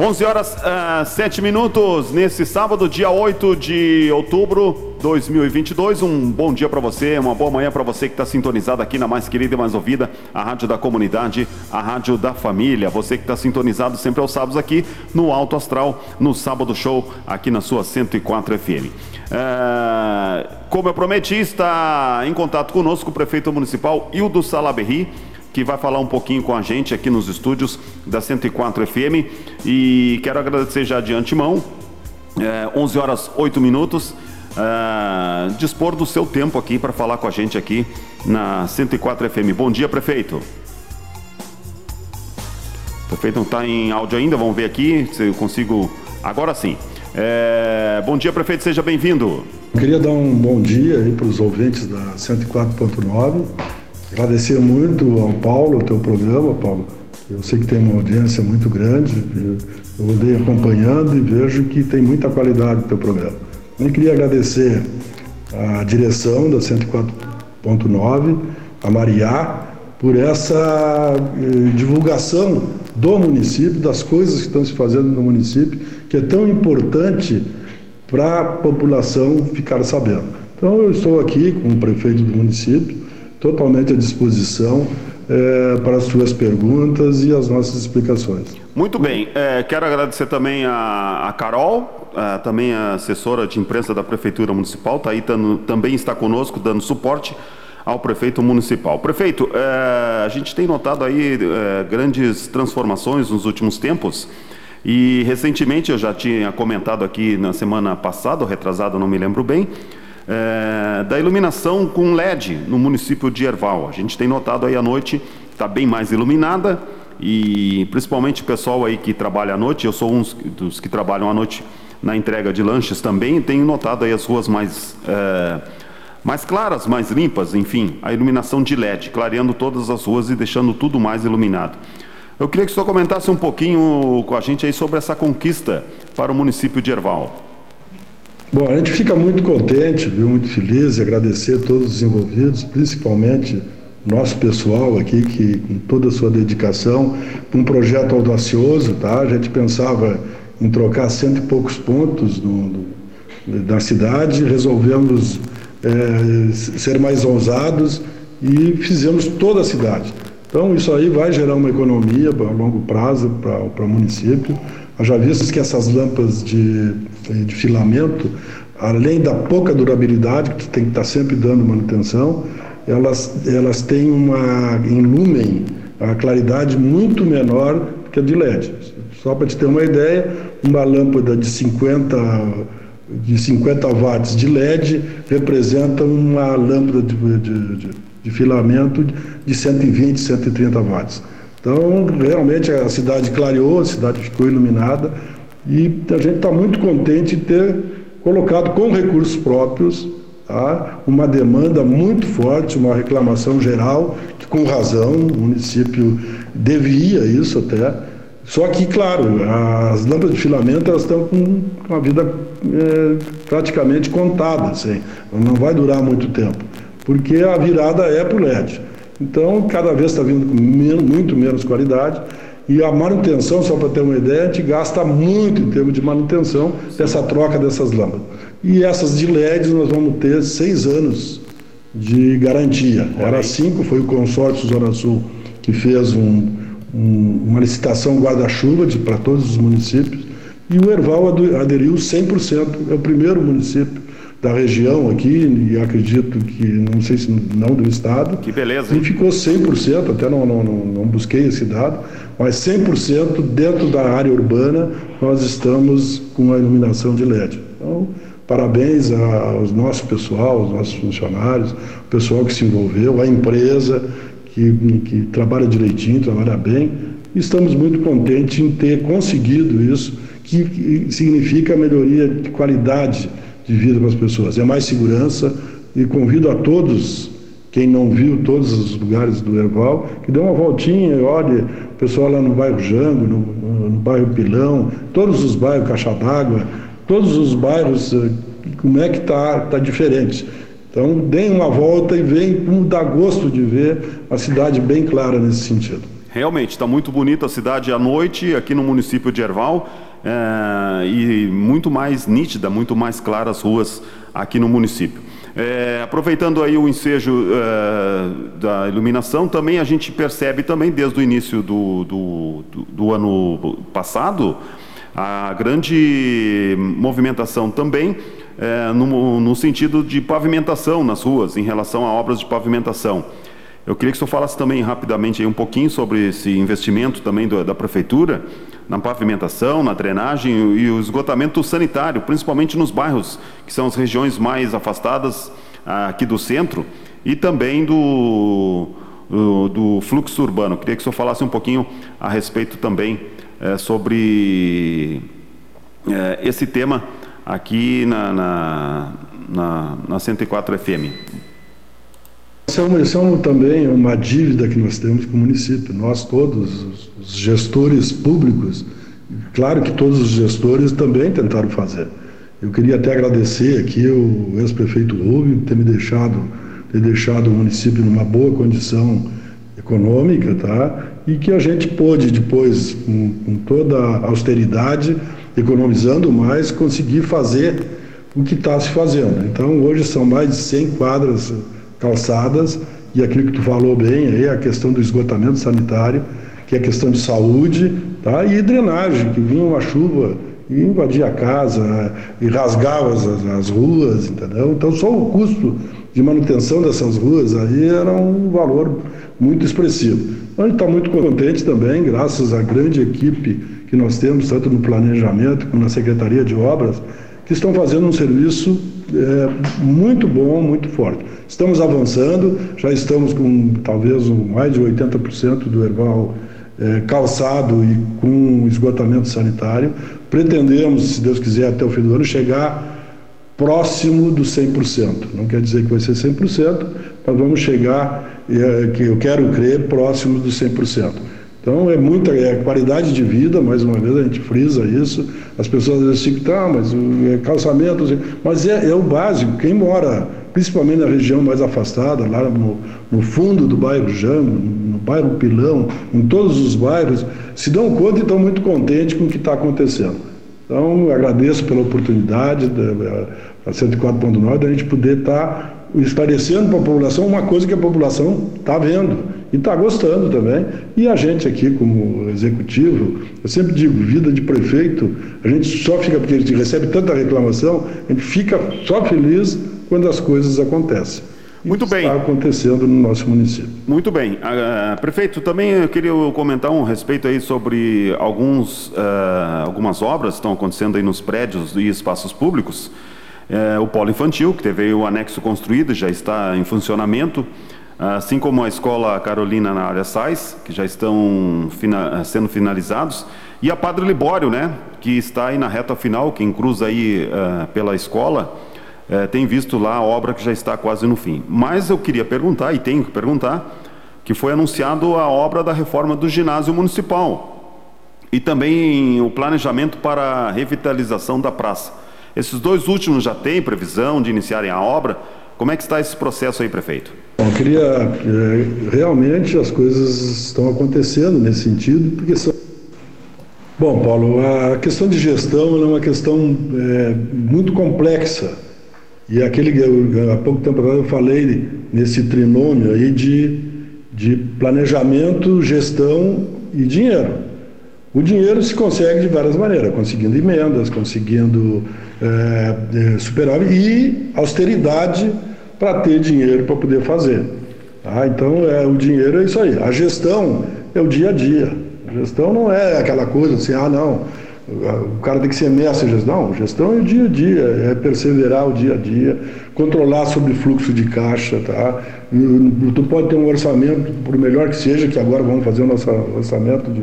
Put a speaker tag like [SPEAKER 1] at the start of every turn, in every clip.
[SPEAKER 1] 11 horas uh, 7 minutos nesse sábado, dia 8 de outubro de 2022. Um bom dia para você, uma boa manhã para você que está sintonizado aqui na mais querida e mais ouvida, a Rádio da Comunidade, a Rádio da Família. Você que está sintonizado sempre aos sábados aqui no Alto Astral, no Sábado Show, aqui na sua 104 FM. Uh, como eu prometi, está em contato conosco o prefeito municipal Hildo Salaberry que vai falar um pouquinho com a gente aqui nos estúdios da 104 FM. E quero agradecer já de antemão, é, 11 horas 8 minutos, é, dispor do seu tempo aqui para falar com a gente aqui na 104 FM. Bom dia, prefeito. O prefeito não está em áudio ainda, vamos ver aqui se eu consigo. Agora sim. É... Bom dia, prefeito, seja bem-vindo.
[SPEAKER 2] Queria dar um bom dia para os ouvintes da 104.9 Agradecer muito ao Paulo, o teu programa, Paulo. Eu sei que tem uma audiência muito grande, eu andei acompanhando e vejo que tem muita qualidade no teu programa. Eu queria agradecer a direção da 104.9, a Mariá, por essa eh, divulgação do município, das coisas que estão se fazendo no município, que é tão importante para a população ficar sabendo. Então, eu estou aqui com o prefeito do município, totalmente à disposição é, para as suas perguntas e as nossas explicações.
[SPEAKER 1] Muito bem, é, quero agradecer também a, a Carol, a, também a assessora de imprensa da Prefeitura Municipal, está aí tando, também está conosco dando suporte ao prefeito municipal. Prefeito, é, a gente tem notado aí grandes transformações nos últimos tempos e recentemente eu já tinha comentado aqui na semana passada, ou retrasada, não me lembro bem, é, da iluminação com LED no município de Erval. A gente tem notado aí a noite está bem mais iluminada e principalmente o pessoal aí que trabalha à noite, eu sou um dos que trabalham à noite na entrega de lanches também, tenho notado aí as ruas mais é, mais claras, mais limpas, enfim, a iluminação de LED, clareando todas as ruas e deixando tudo mais iluminado. Eu queria que o senhor comentasse um pouquinho com a gente aí sobre essa conquista para o município de Erval.
[SPEAKER 2] Bom, a gente fica muito contente, viu, muito feliz e agradecer a todos os envolvidos, principalmente nosso pessoal aqui, que com toda a sua dedicação, um projeto audacioso, tá? A gente pensava em trocar cento e poucos pontos da cidade, resolvemos é, ser mais ousados e fizemos toda a cidade. Então, isso aí vai gerar uma economia a longo prazo para o município. Já visto que essas lâmpadas de, de filamento, além da pouca durabilidade, que tem que estar sempre dando manutenção, elas, elas têm uma, em lumen, a claridade muito menor que a de LED. Só para te ter uma ideia, uma lâmpada de 50, de 50 watts de LED representa uma lâmpada de, de, de, de filamento de 120, 130 watts. Então, realmente a cidade clareou, a cidade ficou iluminada e a gente está muito contente de ter colocado com recursos próprios tá, uma demanda muito forte, uma reclamação geral, que com razão o município devia isso até. Só que, claro, as lâmpadas de filamento elas estão com uma vida é, praticamente contada, assim, não vai durar muito tempo, porque a virada é para o LED. Então, cada vez está vindo com menos, muito menos qualidade. E a manutenção, só para ter uma ideia, a gente gasta muito em termos de manutenção dessa troca dessas lâmpadas. E essas de LED nós vamos ter seis anos de garantia. Era cinco, foi o consórcio Zona Sul que fez um, um, uma licitação guarda-chuva para todos os municípios. E o Erval aderiu 100%. É o primeiro município da região aqui, e acredito que, não sei se não do estado.
[SPEAKER 1] Que beleza.
[SPEAKER 2] E ficou 100%, até não, não, não, não busquei esse dado, mas 100% dentro da área urbana nós estamos com a iluminação de LED. Então, parabéns ao nosso pessoal, aos nossos funcionários, o pessoal que se envolveu, a empresa que, que trabalha direitinho, trabalha bem. Estamos muito contentes em ter conseguido isso, que, que significa melhoria de qualidade de vida para as pessoas. É mais segurança e convido a todos, quem não viu todos os lugares do Erval, que dê uma voltinha olhe o pessoal lá no bairro Jango, no, no bairro Pilão, todos os bairros Caixa d'Água, todos os bairros, eh, como é que está tá diferente. Então, deem uma volta e venham como dá gosto de ver a cidade bem clara nesse sentido.
[SPEAKER 1] Realmente, está muito bonita a cidade à noite, aqui no município de Erval, é, e muito mais nítida, muito mais claras as ruas aqui no município. É, aproveitando aí o ensejo é, da iluminação, também a gente percebe também desde o início do, do, do, do ano passado a grande movimentação também é, no, no sentido de pavimentação nas ruas, em relação a obras de pavimentação. Eu queria que o senhor falasse também rapidamente um pouquinho sobre esse investimento também do, da prefeitura na pavimentação, na drenagem e o esgotamento sanitário, principalmente nos bairros que são as regiões mais afastadas ah, aqui do centro e também do, do, do fluxo urbano. Queria que o senhor falasse um pouquinho a respeito também eh, sobre eh, esse tema aqui na, na, na, na 104 FM.
[SPEAKER 2] Isso é, uma, é também uma dívida que nós temos com o município. Nós todos, os gestores públicos, claro que todos os gestores também tentaram fazer. Eu queria até agradecer aqui o ex-prefeito Rubio ter me deixado, ter deixado o município numa boa condição econômica, tá? E que a gente pôde depois, com, com toda a austeridade, economizando mais, conseguir fazer o que está se fazendo. Então, hoje são mais de 100 quadras calçadas, e aquilo que tu falou bem aí, a questão do esgotamento sanitário, que é questão de saúde, tá? e drenagem, que vinha uma chuva e invadia a casa e rasgava as, as, ruas, entendeu? Então só o custo de manutenção dessas ruas aí era um valor muito expressivo. A gente está muito contente também, graças à grande equipe que nós temos, tanto no planejamento como na Secretaria de Obras, que estão fazendo um serviço é, muito bom, muito forte. Estamos avançando, já estamos com talvez mais de 80% do Erval é, calçado e com esgotamento sanitário. Pretendemos, se Deus quiser, até o fim do ano, chegar próximo do 100%. Não quer dizer que vai ser 100%, mas vamos chegar, é, que eu quero crer, próximo do 100%. Então é muita é qualidade de vida, mais uma vez a gente frisa isso. As pessoas dizem assim, tá, mas o é calçamento, assim, mas é, é, o básico. Quem mora, principalmente na região mais afastada, lá no, no fundo do bairro Jango, no bairro Pilão, em todos os bairros, se dão conta e estão muito contentes com o que está acontecendo. Então, agradeço pela oportunidade da, da 104.9 da gente poder estar tá esclarecendo para a população uma coisa que a população está vendo e está gostando também. E a gente aqui, como executivo, eu sempre digo, vida de prefeito, a gente só fica, porque a gente recebe tanta reclamação, a gente fica só feliz quando as coisas acontecem.
[SPEAKER 1] Muito bem.
[SPEAKER 2] Está acontecendo no nosso município.
[SPEAKER 1] Muito bem. Uh, prefeito, também eu queria comentar um respeito aí sobre alguns, uh, algumas obras que estão acontecendo aí nos prédios e espaços públicos. Uh, o polo infantil, que teve o anexo construído, já está em funcionamento assim como a escola Carolina na área Sais, que já estão fina, sendo finalizados, e a Padre Libório, né, que está aí na reta final, quem cruza aí uh, pela escola, uh, tem visto lá a obra que já está quase no fim. Mas eu queria perguntar, e tenho que perguntar, que foi anunciado a obra da reforma do ginásio municipal e também o planejamento para a revitalização da praça. Esses dois últimos já têm previsão de iniciarem a obra. Como é que está esse processo aí, prefeito?
[SPEAKER 2] Bom, queria é, realmente as coisas estão acontecendo nesse sentido, porque são Bom, Paulo, a questão de gestão é uma questão é, muito complexa. E aquele há pouco tempo atrás eu falei nesse trinômio aí de, de planejamento, gestão e dinheiro. O dinheiro se consegue de várias maneiras, conseguindo emendas, conseguindo é, é, superávit e austeridade para ter dinheiro para poder fazer. Tá? Então, é, o dinheiro é isso aí. A gestão é o dia a dia. A gestão não é aquela coisa assim, ah, não, o cara tem que ser mestre em gestão. Não, gestão é o dia a dia, é perseverar o dia a dia, controlar sobre fluxo de caixa, tá? Tu pode ter um orçamento, por melhor que seja, que agora vamos fazer o nosso orçamento de,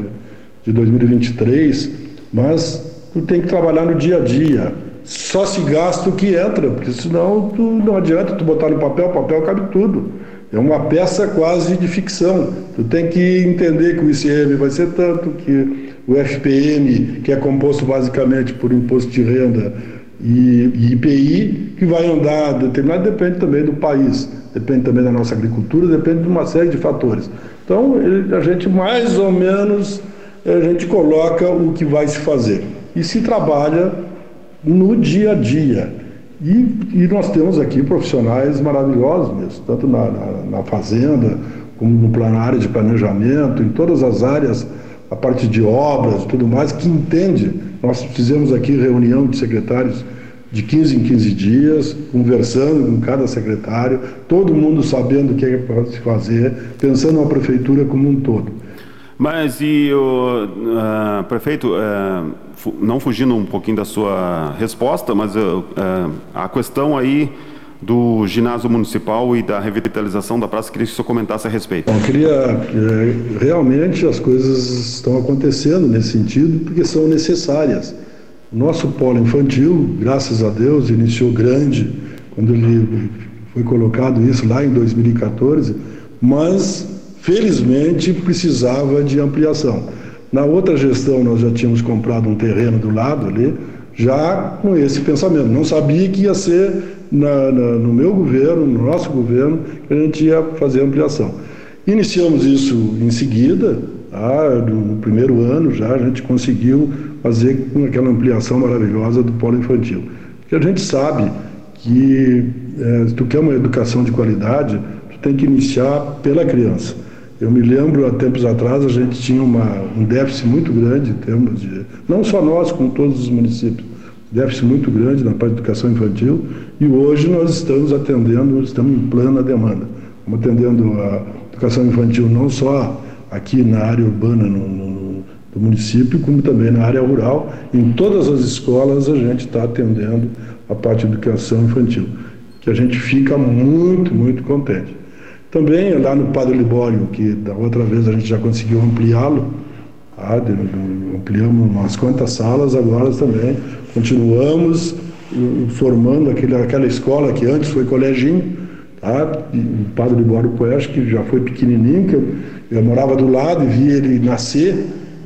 [SPEAKER 2] de 2023, mas tu tem que trabalhar no dia a dia só se gasta o que entra, porque senão tu, não adianta tu botar no papel, papel cabe tudo. É uma peça quase de ficção. Tu tem que entender que o ICM vai ser tanto, que o FPM, que é composto basicamente por imposto de renda e, e IPI, que vai andar determinado, depende também do país. depende também da nossa agricultura, depende de uma série de fatores. Então, a gente mais ou menos a gente coloca o que vai se fazer e se trabalha no dia a dia. E, e nós temos aqui profissionais maravilhosos mesmo, tanto na, na, na fazenda, como no área de planejamento, em todas as áreas, a parte de obras tudo mais, que entende. Nós fizemos aqui reunião de secretários de 15 em 15 dias, conversando com cada secretário, todo mundo sabendo o que é para se fazer, pensando na prefeitura como um todo.
[SPEAKER 1] Mas e o uh, prefeito, uh, não fugindo um pouquinho da sua resposta, mas uh, a questão aí do ginásio municipal e da revitalização da praça, queria que o senhor comentasse a respeito.
[SPEAKER 2] Bom, queria, realmente as coisas estão acontecendo nesse sentido porque são necessárias. O nosso polo infantil, graças a Deus, iniciou grande quando ele foi colocado isso lá em 2014, mas felizmente precisava de ampliação. Na outra gestão nós já tínhamos comprado um terreno do lado ali, já com esse pensamento. Não sabia que ia ser na, na, no meu governo, no nosso governo, que a gente ia fazer ampliação. Iniciamos isso em seguida, tá? no primeiro ano já a gente conseguiu fazer com aquela ampliação maravilhosa do polo infantil. Porque a gente sabe que é, se tu quer uma educação de qualidade, tu tem que iniciar pela criança. Eu me lembro, há tempos atrás, a gente tinha uma, um déficit muito grande em termos de. Não só nós, como todos os municípios, déficit muito grande na parte de educação infantil, e hoje nós estamos atendendo, estamos em plena demanda. Estamos atendendo a educação infantil não só aqui na área urbana no, no, do município, como também na área rural. Em todas as escolas a gente está atendendo a parte de educação infantil, que a gente fica muito, muito contente. Também lá no Padre Libório, que da outra vez a gente já conseguiu ampliá-lo, tá? ampliamos umas quantas salas, agora também continuamos uh, formando aquele, aquela escola que antes foi coleginho, tá? o Padre Libório Poeste, que já foi pequenininho, que eu, eu morava do lado e vi ele nascer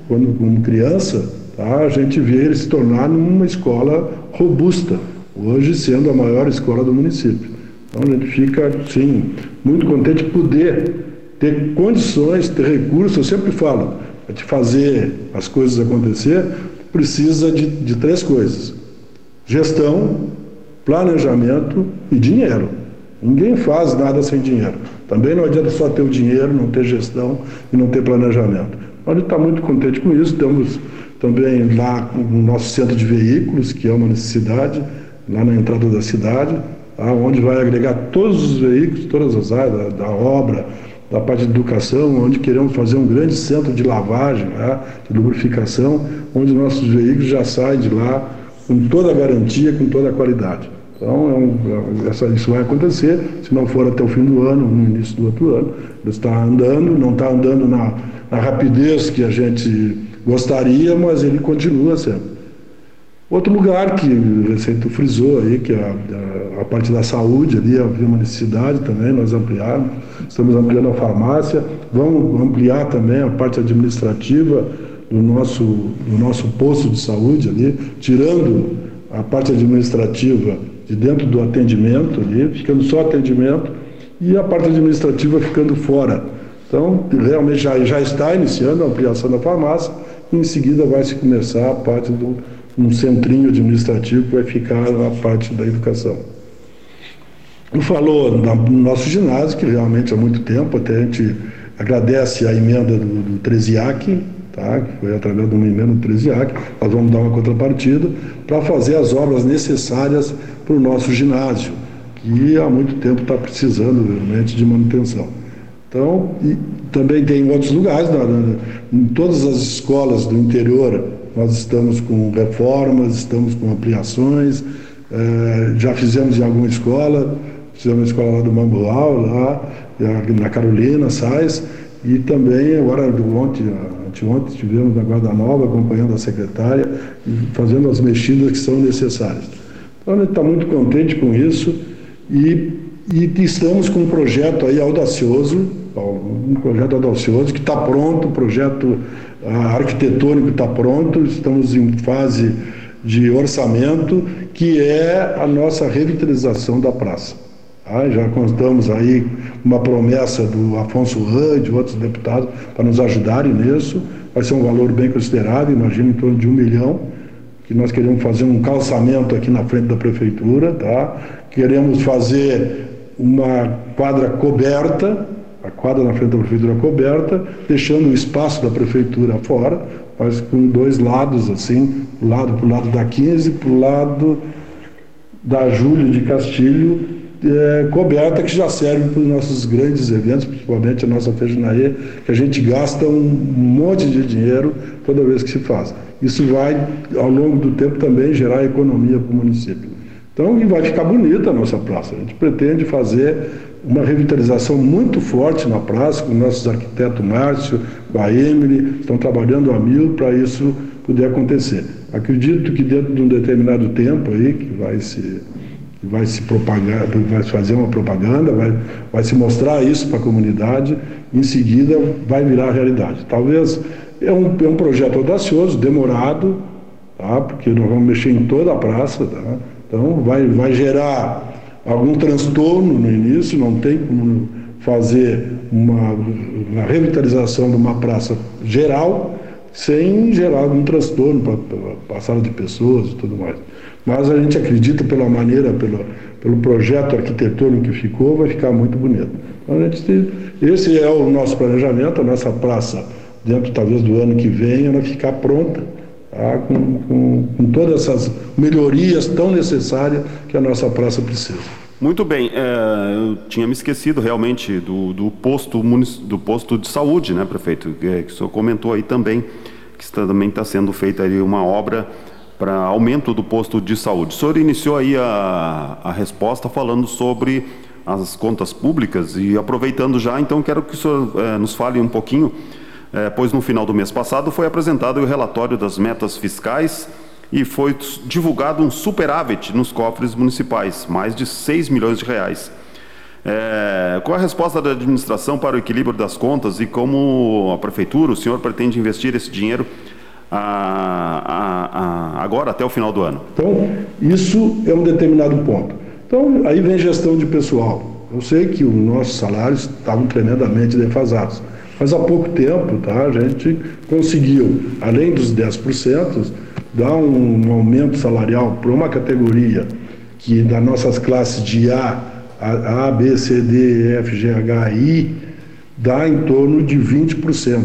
[SPEAKER 2] quando criança, tá? a gente vê ele se tornar numa escola robusta, hoje sendo a maior escola do município. Então a gente fica, sim, muito contente de poder ter condições, ter recursos. Eu sempre falo, para te fazer as coisas acontecer, precisa de, de três coisas: gestão, planejamento e dinheiro. Ninguém faz nada sem dinheiro. Também não adianta só ter o dinheiro, não ter gestão e não ter planejamento. A gente está muito contente com isso. Temos também lá o nosso centro de veículos, que é uma necessidade, lá na entrada da cidade? Onde vai agregar todos os veículos, todas as áreas da, da, obra, da parte de educação, onde queremos fazer um grande centro de lavagem, tá? de lubrificação, onde nossos veículos já saem de lá com toda a garantia, com toda a qualidade. Então, é um, é, essa, isso vai acontecer, se não for até o fim do ano, no início do outro ano. Está andando, não está andando na, na rapidez que a gente gostaria, mas ele continua sendo. Outro lugar que o frisou aí, que é a, a, parte da saúde ali, havia uma necessidade também, nós ampliamos, estamos ampliando a farmácia, vamos ampliar também a parte administrativa do nosso, do nosso posto de saúde ali, tirando a parte administrativa de dentro do atendimento ali, ficando só atendimento, e a parte administrativa ficando fora. Então, realmente já, já está iniciando a ampliação da farmácia, e em seguida vai se começar a parte do um centrinho administrativo que vai ficar na parte da educação. Ele falou no nosso ginásio, que realmente há muito tempo, até a gente agradece a emenda do, do Treziac, tá? que foi através de uma emenda do Treziac, nós vamos dar uma contrapartida para fazer as obras necessárias para o nosso ginásio, que há muito tempo está precisando realmente de manutenção. Então, também tem em outros lugares, na, na, em todas as escolas do interior nós estamos com reformas, estamos com ampliações, é, já fizemos em alguma escola, fizemos a escola lá do Mambual, lá, na Carolina, Sais, e também agora ontem, anteontem estivemos na Guarda Nova acompanhando a secretária fazendo as mexidas que são necessárias. Então a gente está muito contente com isso e, e estamos com um projeto aí audacioso, um projeto audacioso que está pronto, um projeto arquitetônico está pronto, estamos em fase de orçamento, que é a nossa revitalização da praça. Tá? Já contamos aí uma promessa do Afonso Rã de outros deputados para nos ajudarem nisso. Vai ser um valor bem considerável, imagino em torno de um milhão, que nós queremos fazer um calçamento aqui na frente da prefeitura, tá? Queremos fazer uma quadra coberta, a quadra na frente da prefeitura coberta, deixando o espaço da prefeitura fora, mas com dois lados assim, lado para o lado da 15, para o lado da Júlio de Castilho, é, coberta que já serve para os nossos grandes eventos, principalmente a nossa Feijinaê, que a gente gasta um monte de dinheiro toda vez que se faz. Isso vai, ao longo do tempo, também gerar economia para o município. Então, e vai ficar bonita a nossa praça. A gente pretende fazer uma revitalização muito forte na praça, com nossos arquitetos Márcio, com a Emily, estão trabalhando a mil para isso poder acontecer. Acredito que dentro de um determinado tempo aí, que vai se vai se propagar, vai fazer uma propaganda, vai, vai se mostrar isso para a comunidade, em seguida vai virar realidade. Talvez é um, é um projeto audacioso, demorado, tá? porque nós vamos mexer em toda a praça, tá? Então vai, vai gerar algum transtorno no início, não tem como fazer uma, uma revitalização de uma praça geral sem gerar algum transtorno para a sala de pessoas e tudo mais. Mas a gente acredita pela maneira, pelo, pelo projeto arquitetônico que ficou, vai ficar muito bonito. Então, a gente, esse é o nosso planejamento, a nossa praça, dentro talvez do ano que vem, ela ficar pronta, tá? com, com, com todas essas melhorias tão necessárias que a nossa praça precisa.
[SPEAKER 1] Muito bem, é, eu tinha me esquecido realmente do, do, posto, do posto de saúde, né, prefeito? Que, que o senhor comentou aí também, que também está sendo feita ali uma obra para aumento do posto de saúde. O senhor iniciou aí a, a resposta falando sobre as contas públicas e aproveitando já, então quero que o senhor é, nos fale um pouquinho, é, pois no final do mês passado foi apresentado o relatório das metas fiscais e foi divulgado um superávit nos cofres municipais, mais de 6 milhões de reais. É, qual a resposta da administração para o equilíbrio das contas e como a prefeitura, o senhor pretende investir esse dinheiro a, a, a, agora até o final do ano?
[SPEAKER 2] Então, isso é um determinado ponto. Então, aí vem gestão de pessoal. Eu sei que os nossos salários estavam tremendamente defasados, mas há pouco tempo tá, a gente conseguiu, além dos 10%, dar um, um aumento salarial para uma categoria que das nossas classes de A, A, B, C, D, F, G, H, I, dá em torno de 20%.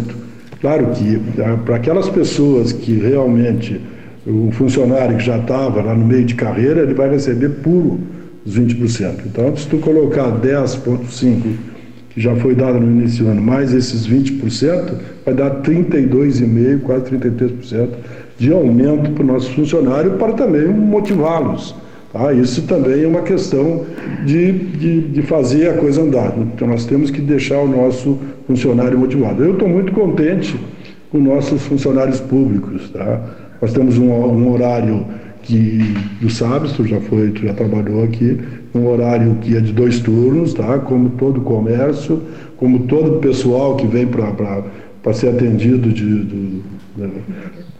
[SPEAKER 2] Claro que ah, para aquelas pessoas que realmente, o funcionário que já estava lá no meio de carreira, ele vai receber puro os 20%. Então, se tu colocar 10,5% que já foi dado no início do ano, mais esses 20%, vai dar 32,5%, quase 33% de aumento para o nosso funcionário, para também motivá-los. Tá? Isso também é uma questão de, de, de, fazer a coisa andar. Então, nós temos que deixar o nosso funcionário motivado. Eu estou muito contente com nossos funcionários públicos. Tá? Nós temos um, um horário que tu sabes, tu já foi, tu já trabalhou aqui, um horário que é de dois turnos, tá? Como todo comércio, como todo pessoal que vem para ser atendido de, do,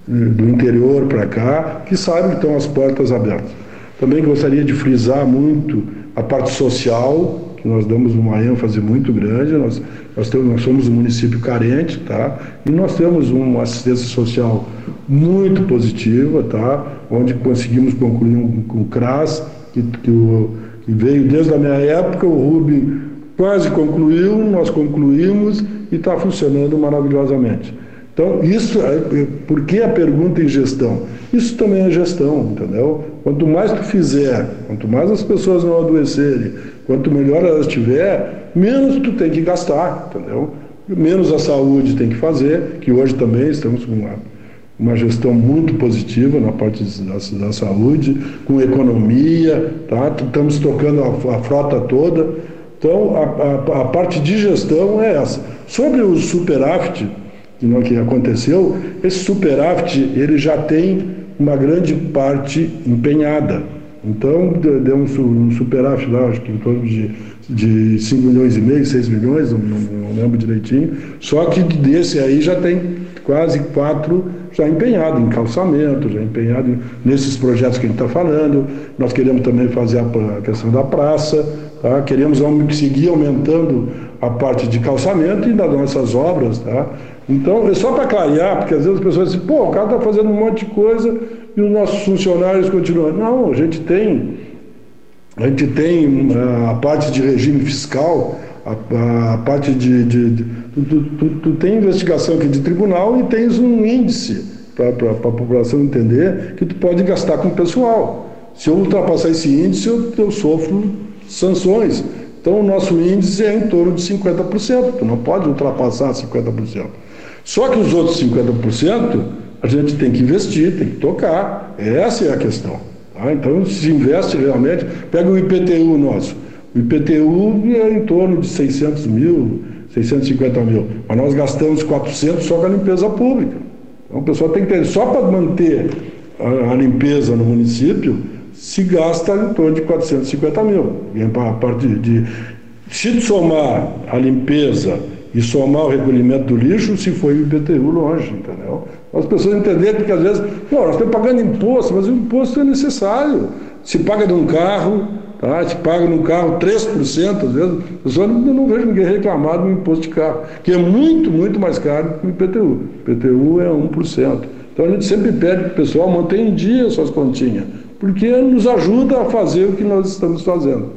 [SPEAKER 2] do interior para cá, que sabe que estão as portas abertas. Também gostaria de frisar muito a parte social, que nós damos uma ênfase muito grande. Nós, nós, temos, nós somos um município carente, tá? E nós temos uma assistência social muito positiva, tá? Onde conseguimos concluir um, CRAS, que, que, o, que veio desde a minha época, o Rubem quase concluiu, nós concluímos e está funcionando maravilhosamente. Então, isso, é, é, por que a pergunta em gestão? Isso também é gestão, entendeu? Quanto mais tu fizer, quanto mais as pessoas não adoecerem, quanto melhor elas tiver, menos tu tem que gastar, entendeu? Menos a saúde tem que fazer, que hoje também estamos com uma, uma gestão muito positiva na parte da, da saúde, com economia, tá? Estamos tocando a, a frota toda. Então, a, a, a parte de gestão é essa. Sobre o superávit, no que aconteceu, esse superávit ele já tem uma grande parte empenhada. Então, deu um, superávit lá, acho que em torno de, de 5 milhões e meio, 6 milhões, não, não, lembro direitinho. Só que desse aí já tem quase 4 já empenhado em calçamento, já empenhado nesses projetos que a gente está falando. Nós queremos também fazer a, questão da praça, tá? queremos seguir aumentando a parte de calçamento e das nossas obras. Tá? Então, é só para clarear, porque às vezes as pessoas dizem, pô, o cara está fazendo um monte de coisa e os nossos funcionários continuam. Não, a gente tem, a gente tem eh, a parte de regime fiscal, a, a parte de. de, de tu, tu, tu, tem investigação aqui de tribunal e tens um índice para a população entender que tu pode gastar com o pessoal. Se eu ultrapassar esse índice, eu, eu sofro sanções. Então, o nosso índice é em torno de 50%. Tu não pode ultrapassar 50%. Só que os outros 50% a gente tem que investir, tem que tocar. Essa é a questão. Tá? Então, se investe realmente, pega o IPTU nosso. O IPTU é em torno de 600 mil, 650 mil. Mas nós gastamos 400 só com a limpeza pública. Então, o pessoal tem que ter, só para manter a, a, limpeza no município, se gasta em torno de 450 mil. E a parte de, se somar a limpeza e somar o recolhimento do lixo, se foi o IPTU longe, entendeu? As pessoas entenderem, porque às vezes, nós estamos pagando imposto, mas o imposto é necessário. Se paga de um carro, tá? se paga num carro 3%, às vezes, eu só não, não vejo ninguém reclamar do imposto de carro, que é muito, muito mais caro que o IPTU. O IPTU é 1%. Então a gente sempre pede que o pessoal mantenha em dia suas continhas, porque nos ajuda a fazer o que nós estamos fazendo.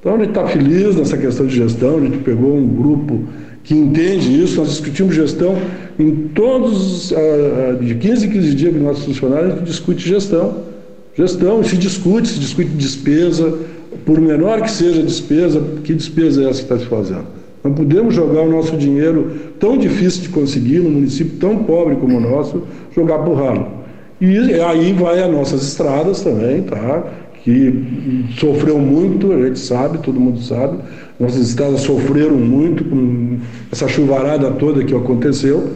[SPEAKER 2] Então a gente está feliz nessa questão de gestão, a gente pegou um grupo que entende isso. Nós discutimos gestão em todos, uh, de 15 em 15 dias que nossos funcionários, a gente discute gestão. Gestão, se discute, se discute despesa, por menor que seja a despesa, que despesa é essa que está se fazendo? Não podemos jogar o nosso dinheiro tão difícil de conseguir, num município tão pobre como o nosso, jogar por ralo. E aí vai as nossas estradas também, tá? que sofreu muito, a gente sabe, todo mundo sabe. Nossas estradas sofreram muito com essa chuvarada toda que aconteceu,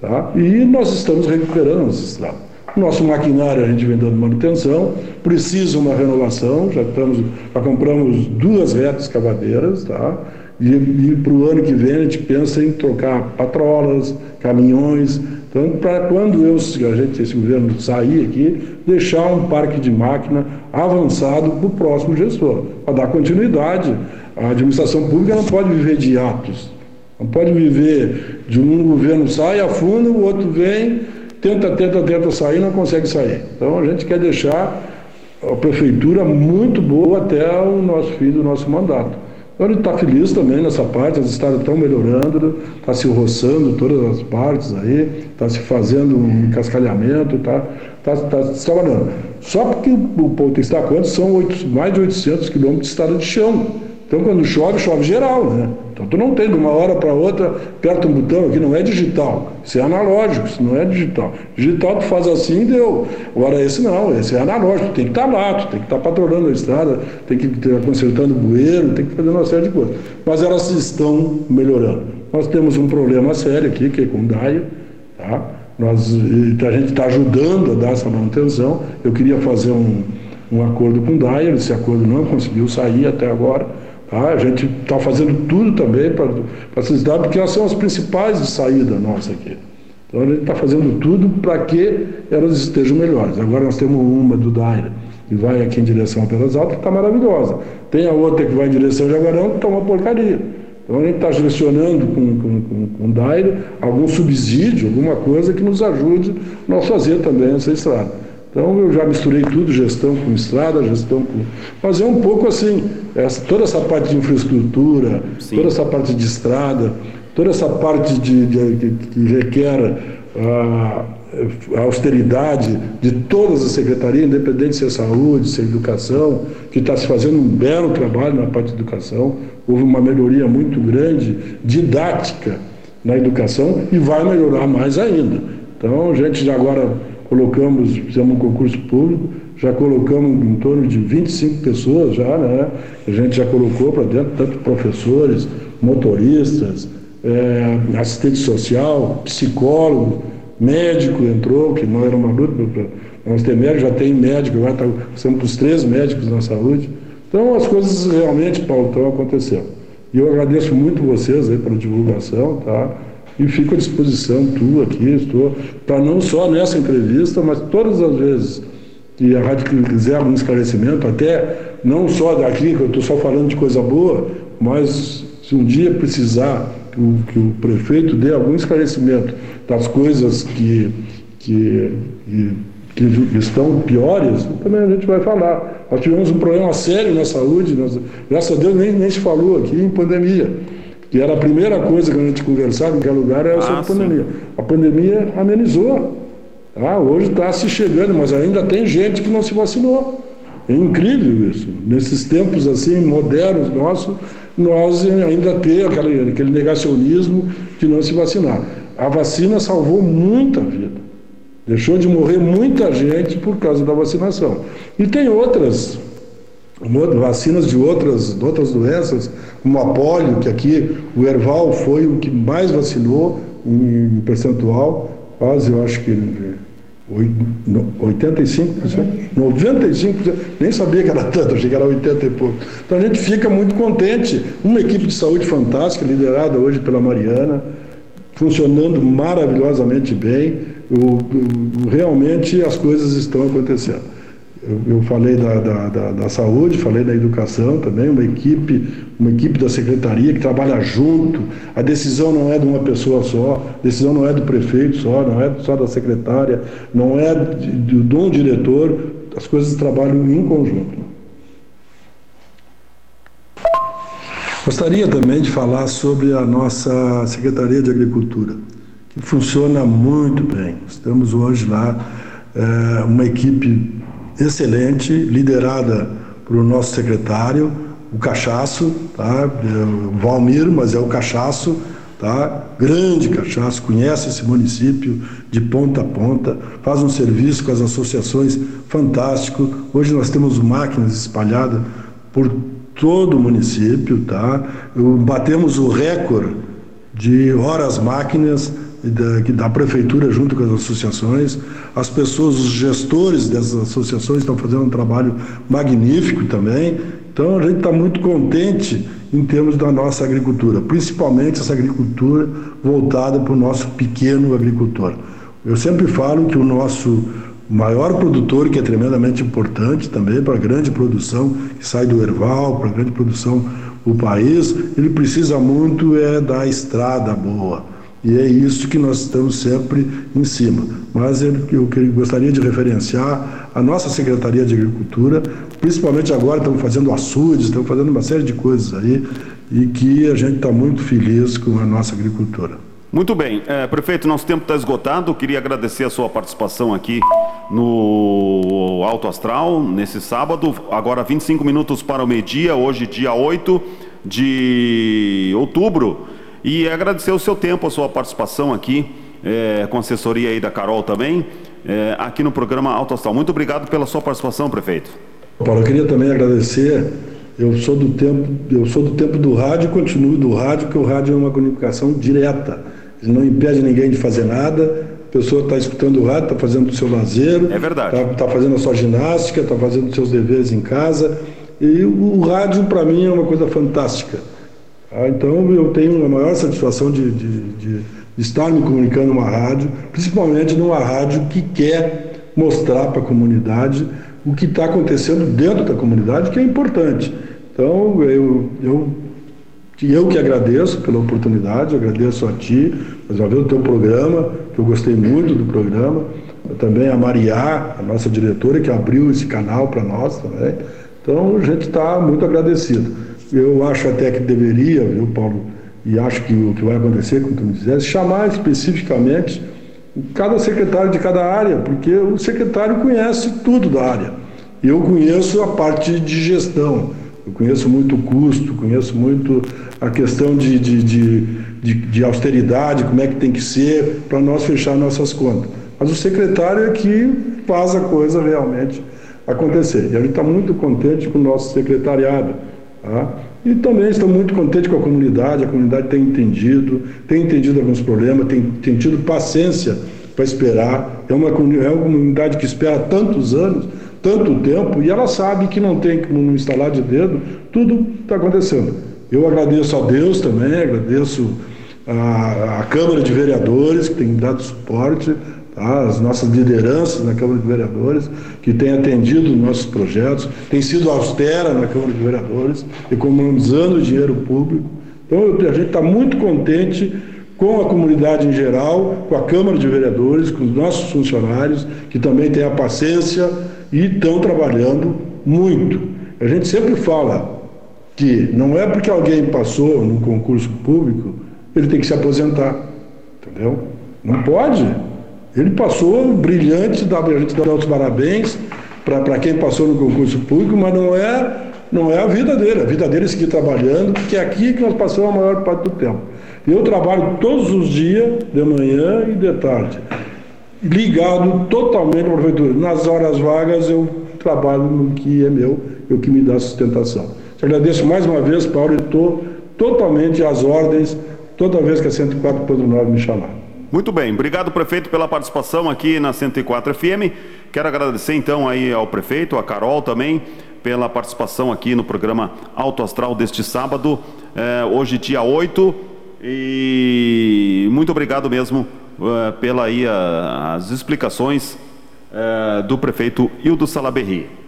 [SPEAKER 2] tá? e nós estamos recuperando as estradas. Nosso maquinário a gente vem dando manutenção, precisa uma renovação, já, estamos, já compramos duas retas cavadeiras, tá? e, e para o ano que vem a gente pensa em trocar patrolas, caminhões, então, para quando eu, a gente, esse governo sair aqui, deixar um parque de máquina avançado para o próximo gestor, para dar continuidade. A administração pública não pode viver de atos, não pode viver de um governo sai, afunda, o outro vem, tenta, tenta, tenta sair, não consegue sair. Então, a gente quer deixar a prefeitura muito boa até o nosso fim do nosso mandato. Então ele está feliz também nessa parte, as estradas estão melhorando, está se roçando todas as partes aí, está se fazendo um cascalhamento, está tá, tá, tá trabalhando. Só porque o Ponto está quanto são 8, mais de 800 quilômetros de estrada de chão. Então quando chove, chove geral, né? Então tu não tem de uma hora para outra, aperta um botão aqui, não é digital. Isso é analógico, isso não é digital. Digital tu faz assim e deu. Agora esse não, esse é analógico, tu tem que estar tá lá, tu tem que estar tá patrolando a estrada, tem que estar consertando o bueiro, tem que fazer uma série de coisas. Mas elas estão melhorando. Nós temos um problema sério aqui, que é com DAIA, tá? Nós, a gente está ajudando a dar essa manutenção. Eu queria fazer um, um acordo com o DAIA, esse acordo não conseguiu sair até agora Tá? A gente está fazendo tudo também para essas cidades, porque elas são as principais de saída nossa aqui. Então a gente está fazendo tudo para que elas estejam melhores. Agora nós temos uma do Daira, que vai aqui em direção a Pelas Altas, que está maravilhosa. Tem a outra que vai em direção a Jaguarão, que está uma porcaria. Então a gente está direcionando com, com, com, com o Daire algum subsídio, alguma coisa que nos ajude a nós fazer também essa estrada. Então eu já misturei tudo, gestão com estrada, gestão com. Mas é um pouco assim, essa, toda essa parte de infraestrutura, Sim. toda essa parte de estrada, toda essa parte de, que requer a, a, austeridade de todas as secretarias, independente se é saúde, se é educação, que está se fazendo um belo trabalho na parte de educação. Houve uma melhoria muito grande, didática na educação e vai melhorar mais ainda. Então a gente já agora colocamos, fizemos um concurso público, já colocamos em torno de 25 pessoas já, né? A gente já colocou para dentro, tanto professores, motoristas, é, assistente social, psicólogo, médico entrou, que não era uma luta, nós temos médico, já tem médico, agora tá, estamos com os três médicos na saúde. Então as coisas realmente, Paulo, estão acontecendo. E eu agradeço muito vocês aí pela divulgação, tá? E fico à disposição, tu aqui, estou, para não só nessa entrevista, mas todas as vezes que a rádio quiser algum esclarecimento, até não só daqui, que eu estou só falando de coisa boa, mas se um dia precisar que o, que o prefeito dê algum esclarecimento das coisas que, que, que, que estão piores, também a gente vai falar. Nós tivemos um problema sério na saúde, nós, graças a Deus nem, nem se falou aqui em pandemia que era a primeira coisa que a gente conversava em qualquer lugar era sobre a pandemia. A pandemia amenizou. Ah, hoje está se chegando, mas ainda tem gente que não se vacinou. É incrível isso. Nesses tempos assim modernos nossos, nós ainda temos aquele, aquele negacionismo de não se vacinar. A vacina salvou muita vida. Deixou de morrer muita gente por causa da vacinação. E tem outras vacinas de outras, de outras doenças, como a polio, que aqui o Erval foi o que mais vacinou em percentual, quase eu acho que 85%, 95%, nem sabia que era tanto, achei que era 80 e pouco. Então a gente fica muito contente. Uma equipe de saúde fantástica, liderada hoje pela Mariana, funcionando maravilhosamente bem. O, o, realmente as coisas estão acontecendo. Eu, eu falei da, da, da, da, saúde, falei da educação também, uma equipe, uma equipe da secretaria que trabalha junto. A decisão não é de uma pessoa só, a decisão não é do prefeito só, não é só da secretária, não é de, de, de um diretor, as coisas trabalham em conjunto. Gostaria também de falar sobre a nossa Secretaria de Agricultura, que funciona muito bem. Estamos hoje lá, é, uma equipe excelente, liderada pelo nosso secretário, o Cachaço, tá? o Valmir, mas é o Cachaço, tá? grande Cachaço, conhece esse município de ponta a ponta, faz um serviço com as associações fantástico. Hoje nós temos máquinas espalhadas por todo o município, tá? Batemos o recorde de horas máquinas da, da prefeitura junto com as associações. As pessoas, os gestores dessas associações estão fazendo um trabalho magnífico também. Então a gente está muito contente em termos da nossa agricultura, principalmente essa agricultura voltada para o nosso pequeno agricultor. Eu sempre falo que o nosso maior produtor, que é tremendamente importante também para a grande produção que sai do Erval, para a grande produção do país, ele precisa muito é da estrada boa e é isso que nós estamos sempre em cima. Mas eu, eu gostaria de referenciar a nossa Secretaria de Agricultura, principalmente agora estamos fazendo açudes, estamos fazendo uma série de coisas aí, e que a gente está muito feliz com a nossa agricultura.
[SPEAKER 1] Muito bem. É, prefeito, nosso tempo está esgotado. Queria agradecer a sua participação aqui no Alto Astral, nesse sábado. Agora 25 minutos para o meio-dia, hoje, dia 8 de outubro. E agradecer o seu tempo, a sua participação aqui, é, com a assessoria aí da Carol também, é, aqui no programa Alto Astral. Muito obrigado pela sua participação, prefeito.
[SPEAKER 2] Paulo, eu queria também agradecer. Eu sou do tempo, eu sou do tempo do rádio, continuo do rádio, porque o rádio é uma comunicação direta. Ele não impede ninguém de fazer nada. A pessoa está escutando o rádio, está fazendo o seu lazer.
[SPEAKER 1] É verdade.
[SPEAKER 2] Está tá fazendo a sua ginástica, está fazendo os seus deveres em casa. E o, o rádio, para mim, é uma coisa fantástica ah, então eu tenho a maior satisfação de, de, de, estar me comunicando numa rádio, principalmente numa rádio que quer mostrar para a comunidade o que está acontecendo dentro da comunidade, que é importante. Então eu, eu, eu que agradeço pela oportunidade, agradeço a ti, mais uma vez o teu programa, que eu gostei muito do programa, também a Mariá, a nossa diretora, que abriu esse canal para nós também. Então a gente está muito agradecido. Eu acho até que deveria, viu, Paulo, e acho que o que vai acontecer, como tu me disseste, chamar especificamente cada secretário de cada área, porque o secretário conhece tudo da área. Eu conheço a parte de gestão, eu conheço muito o custo, conheço muito a questão de, de, de, de, de austeridade, como é que tem que ser para nós fechar nossas contas. Mas o secretário é que faz a coisa realmente acontecer. E a gente está muito contente com o nosso secretariado Tá? E também estou muito contente com a comunidade, a comunidade tem entendido, tem entendido alguns problemas, tem, tem tido paciência para esperar. É uma, é uma comunidade que espera tantos anos, tanto tempo, e ela sabe que não tem como instalar de dedo, tudo está acontecendo. Eu agradeço a Deus também, agradeço a, a Câmara de Vereadores, que tem dado suporte, tá? as nossas lideranças na Câmara de Vereadores, que têm atendido nossos projetos, tem sido austera na Câmara de Vereadores, economizando dinheiro público. Então, a gente está muito contente com a comunidade em geral, com a Câmara de Vereadores, com os nossos funcionários, que também têm a paciência e estão trabalhando muito. A gente sempre fala que não é porque alguém passou num concurso público, ele tem que se aposentar. Entendeu? Não pode. Ele passou brilhante, a gente dá os parabéns para quem passou no concurso público, mas não é, não é a vida dele. A vida dele é seguir trabalhando, porque é aqui que nós passamos a maior parte do tempo. Eu trabalho todos os dias, de manhã e de tarde, ligado totalmente à prefeitura. Nas horas vagas eu trabalho no que é meu e o que me dá sustentação. Te agradeço mais uma vez, Paulo, e estou totalmente às ordens toda vez que a 104.9 me chamar.
[SPEAKER 1] Muito bem, obrigado prefeito pela participação aqui na 104 FM. Quero agradecer então aí ao prefeito, a Carol também, pela participação aqui no programa Alto Astral deste sábado, eh, hoje dia 8, e muito obrigado mesmo eh, pela aí, as explicações eh, do prefeito Hildo Salaberry.